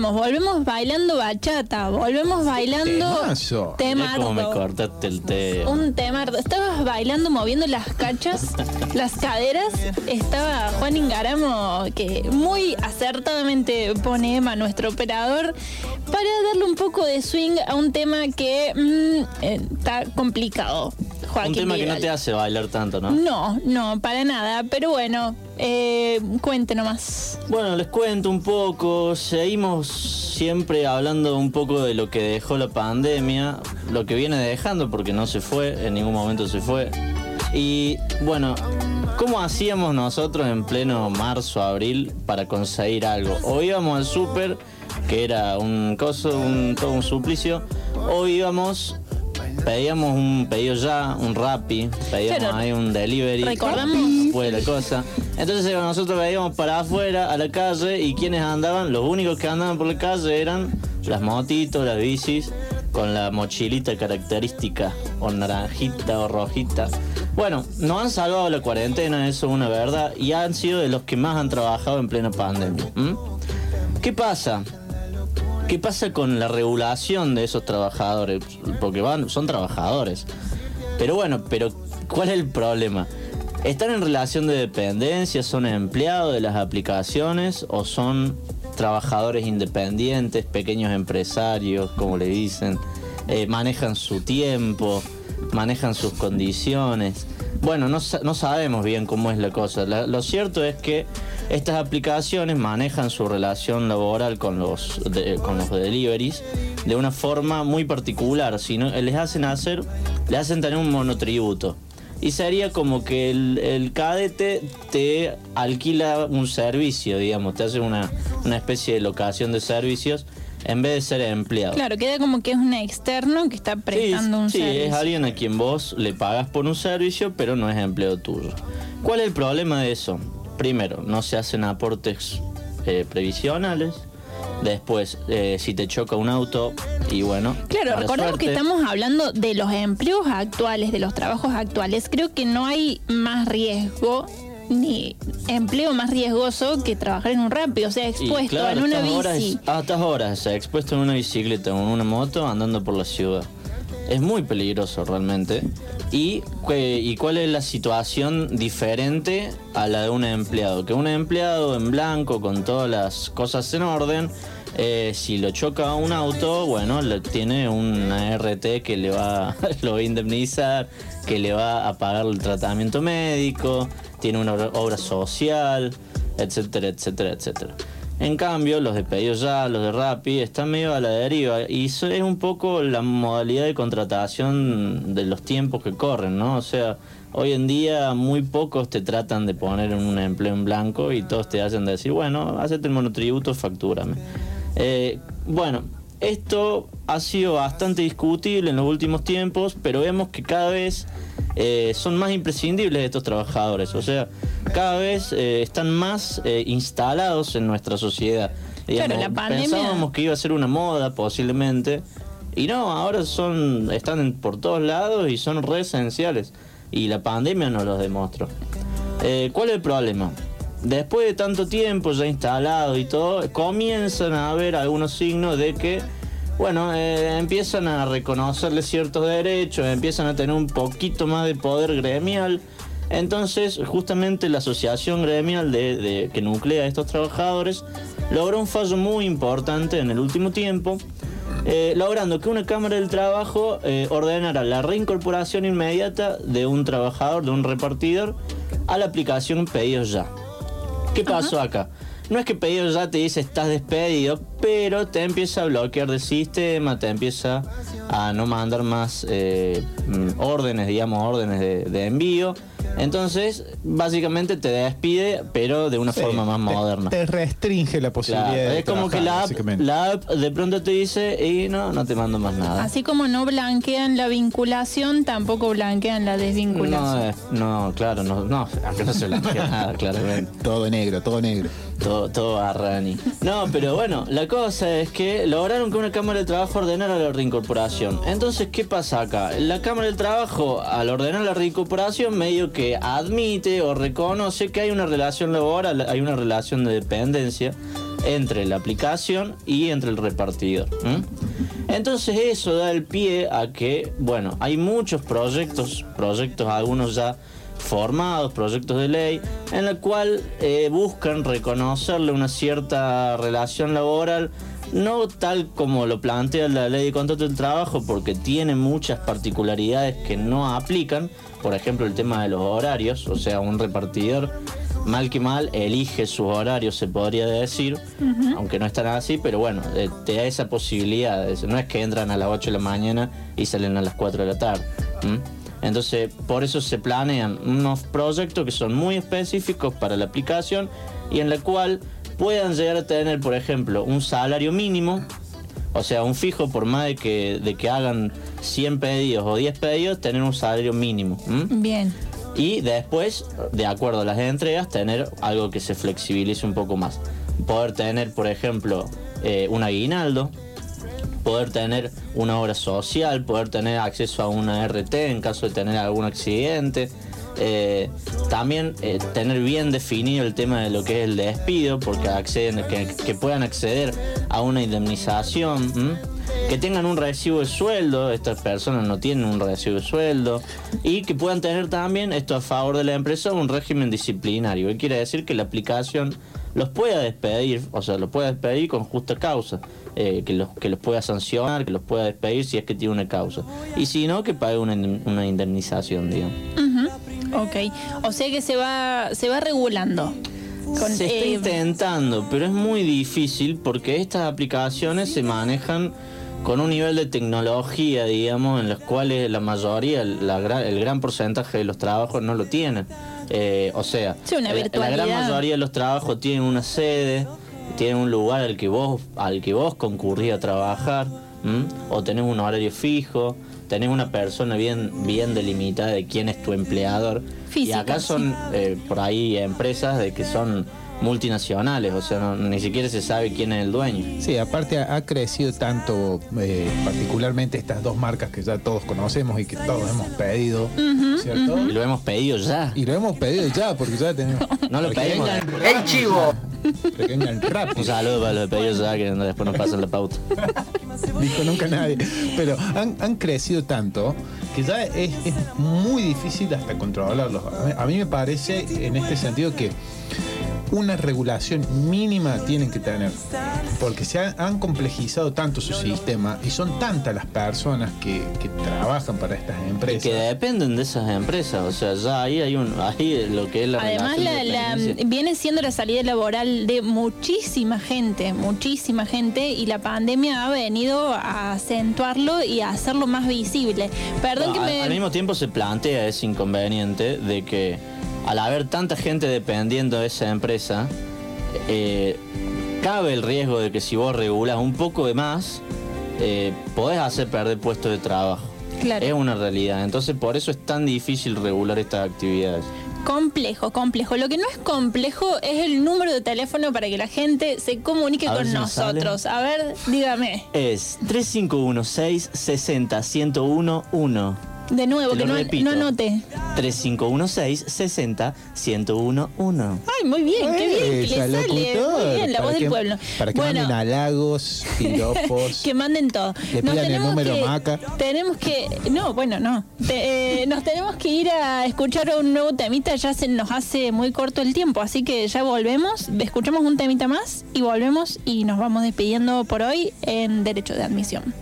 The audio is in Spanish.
volvemos, volvemos bailando bachata, volvemos bailando cómo me temardo. cortaste el té. Un temardo. Estabas bailando, moviendo las cachas, las caderas. Estaba Juan Ingaramo, que muy acertadamente pone Emma, nuestro operador, para darle un poco de swing a un tema que mm, eh, está complicado. Joaquín Un tema que no te hace bailar tanto, ¿no? No, no, para nada. Pero bueno, eh, cuente nomás. Bueno, les cuento un poco. Seguimos siempre hablando un poco de lo que dejó la pandemia, lo que viene dejando, porque no se fue, en ningún momento se fue. Y bueno, ¿cómo hacíamos nosotros en pleno marzo, abril para conseguir algo? O íbamos al súper, que era un coso, un, todo un suplicio, o íbamos, pedíamos un pedido ya, un Rappi, pedíamos ahí un delivery. Recordamos- Fue la cosa. Entonces nosotros veíamos para afuera, a la calle, y quienes andaban, los únicos que andaban por la calle eran las motitos, las bicis, con la mochilita característica, o naranjita o rojita. Bueno, nos han salvado la cuarentena, eso es una verdad, y han sido de los que más han trabajado en plena pandemia. ¿Qué pasa? ¿Qué pasa con la regulación de esos trabajadores? Porque van, son trabajadores. Pero bueno, pero ¿cuál es el problema? ¿Están en relación de dependencia? ¿Son empleados de las aplicaciones? ¿O son trabajadores independientes, pequeños empresarios, como le dicen? Eh, ¿Manejan su tiempo? ¿Manejan sus condiciones? Bueno, no, no sabemos bien cómo es la cosa. La- lo cierto es que estas aplicaciones manejan su relación laboral con los, de- con los deliveries de una forma muy particular. Si no, les hacen hacer, le hacen tener un monotributo. Y sería como que el, el cadete te alquila un servicio, digamos, te hace una, una especie de locación de servicios en vez de ser empleado. Claro, queda como que es un externo que está prestando sí, un sí, servicio. es alguien a quien vos le pagas por un servicio, pero no es empleo tuyo. ¿Cuál es el problema de eso? Primero, no se hacen aportes eh, previsionales. Después, eh, si te choca un auto, y bueno. Claro, recordemos que estamos hablando de los empleos actuales, de los trabajos actuales. Creo que no hay más riesgo ni empleo más riesgoso que trabajar en un rápido, o sea, expuesto claro, en una estas horas- bici. a estas horas, o sea, expuesto en una bicicleta o en una moto andando por la ciudad. Es muy peligroso realmente. ¿Y, ¿Y cuál es la situación diferente a la de un empleado? Que un empleado en blanco, con todas las cosas en orden, eh, si lo choca un auto, bueno, le, tiene una RT que le va, lo va a indemnizar, que le va a pagar el tratamiento médico, tiene una obra- social, etcétera, etcétera, etcétera. En cambio, los de pedido ya, los de Rappi, están medio a la deriva y eso es un poco la modalidad de contratación de los tiempos que corren, ¿no? O sea, hoy en día muy pocos te tratan de poner un empleo en blanco y todos te hacen decir, bueno, hacete el monotributo, factúrame. Eh, bueno, esto ha sido bastante discutible en los últimos tiempos, pero vemos que cada vez eh, son más imprescindibles estos trabajadores. O sea, cada vez eh, están más eh, instalados en nuestra sociedad. Claro, la pandemia- Pensábamos que iba a ser una moda posiblemente. Y no, ahora son están por todos lados y son re esenciales. Y la pandemia nos los demostró. Eh, ¿Cuál es el problema? Después de tanto tiempo ya instalado y todo, comienzan a haber algunos signos de que, bueno, eh, empiezan a reconocerle ciertos derechos, empiezan a tener un poquito más de poder gremial. Entonces, justamente la asociación gremial de, de- que nuclea a estos trabajadores logró un fallo muy importante en el último tiempo, eh, logrando que una Cámara del Trabajo eh, ordenara la reincorporación inmediata de un trabajador, de un repartidor, a la aplicación Pedidos Ya. ¿Qué pasó acá? No es que Pedidos Ya te dice estás despedido, pero te empieza a bloquear del sistema, te empieza a no mandar más eh, mm, órdenes, digamos, órdenes de, de envío. Entonces, básicamente te despide, pero de una Sí, forma más te- moderna. Te, restringe la posibilidad Claro, de es como que la app, la app de pronto te dice y no, no te mando más nada. Así como no blanquean la vinculación, tampoco blanquean la No, desvinculación. es- no, claro, no, no, no se blanquea nada, claramente. Todo negro, todo negro. Todo, todo arrani. No, pero bueno, la cosa es que lograron que una Cámara de Trabajo ordenara la reincorporación. Entonces, ¿qué pasa acá? La Cámara del Trabajo, al ordenar la reincorporación, medio que admite o reconoce que hay una relación laboral, hay una relación de dependencia entre la aplicación y entre el repartidor. Entonces eso da el pie a que, bueno, hay muchos proyectos, proyectos algunos ya formados, proyectos de ley, en la cual eh, buscan reconocerle una cierta relación laboral, no tal como lo plantea la ley de contrato del trabajo, porque tiene muchas particularidades que no aplican, por ejemplo el tema de los horarios, o sea, un repartidor mal que mal elige sus horarios, se podría decir, aunque no están así, pero bueno, eh, te da esa posibilidad, no es que entran a las 8 de la mañana y salen a las 4 de la tarde. Entonces, por eso se planean unos proyectos que son muy específicos para la aplicación y en la cual puedan llegar a tener, por ejemplo, un salario mínimo, o sea, un fijo por más de que, de que hagan 100 pedidos o 10 pedidos, tener un salario mínimo. Bien. Y después, de acuerdo a las entregas, tener algo que se flexibilice un poco más. Poder tener, por ejemplo, eh, un aguinaldo, poder tener una obra social, poder tener acceso a una RT en caso de tener algún accidente. eh, también eh, tener bien definido el tema de lo que es el despido, porque acceden, que, puedan acceder a una indemnización, que tengan un recibo de sueldo, estas personas no tienen un recibo de sueldo, y que puedan tener también, esto a favor de la empresa, un régimen disciplinario, que quiere decir que la aplicación los pueda despedir, o sea, los pueda despedir con justa causa, eh, que, los, que los pueda sancionar, que los pueda despedir si es que tiene una causa, y si no, que pague una, una indemnización, digamos. Ok. O sea que se va, se va regulando. Con, se está eh, intentando, pero es muy difícil porque estas aplicaciones se manejan con un nivel de tecnología, digamos, en los cuales la mayoría, la el gran porcentaje de los trabajos no lo tienen. Eh, o sea, Sí, una la- la, gran mayoría de los trabajos tienen una sede, tienen un lugar al que vos, al que vos concurrís a trabajar, ¿m? o tenés un horario fijo, tenés una persona bien, bien delimitada de quién es tu empleador. y acá son eh, por ahí empresas de que son multinacionales, o sea, no- ni siquiera se sabe quién es el dueño. Sí, aparte ha, ha crecido tanto, eh, particularmente estas dos marcas que ya todos conocemos y que todos hemos pedido, ¿cierto? Y lo hemos pedido ya. Y lo hemos pedido ya, porque ya tenemos. No lo pedimos. ¡El chivo! Vengan Un saludo para los de pedidos ya que después nos pasan la pauta. Dijo nunca nadie. Pero han, han crecido tanto que ya es, es muy difícil hasta controlarlos. A mí me parece en este sentido que una regulación mínima tienen que tener. Porque se han, han complejizado tanto su sistema y son tantas las personas que, que trabajan para estas Y empresas. que dependen de esas empresas, o sea, ya ahí hay un, ahí lo que es la Además, la, viene siendo la salida laboral de muchísima gente, muchísima gente, y la pandemia ha venido a acentuarlo y a hacerlo más visible. Perdón que al, me... al mismo tiempo se plantea ese inconveniente de que al haber tanta gente dependiendo de esa empresa, eh, cabe el riesgo de que si vos regulas un poco de más, eh, podés hacer perder puestos de trabajo. Claro. Es una realidad. Entonces por eso es tan difícil regular estas actividades. Complejo, complejo. Lo que no es complejo es el número de teléfono para que la gente se comunique con si nosotros. A ver, dígame. Es 3516-60-1011. De nuevo, que no, repito. no anote. 3516-60-1011. Ay, muy bien, qué bien que le sale. locutor, Muy bien, la para voz que- del pueblo. Para que bueno, manden halagos, piropos. que manden todo. Le pidan el número que, Maca. Tenemos que. No, bueno, no. Te- eh, nos tenemos que ir a escuchar un nuevo temita. Ya se nos hace muy corto el tiempo. Así que ya volvemos. Escuchamos un temita más y volvemos y nos vamos despidiendo por hoy en Derecho de Admisión.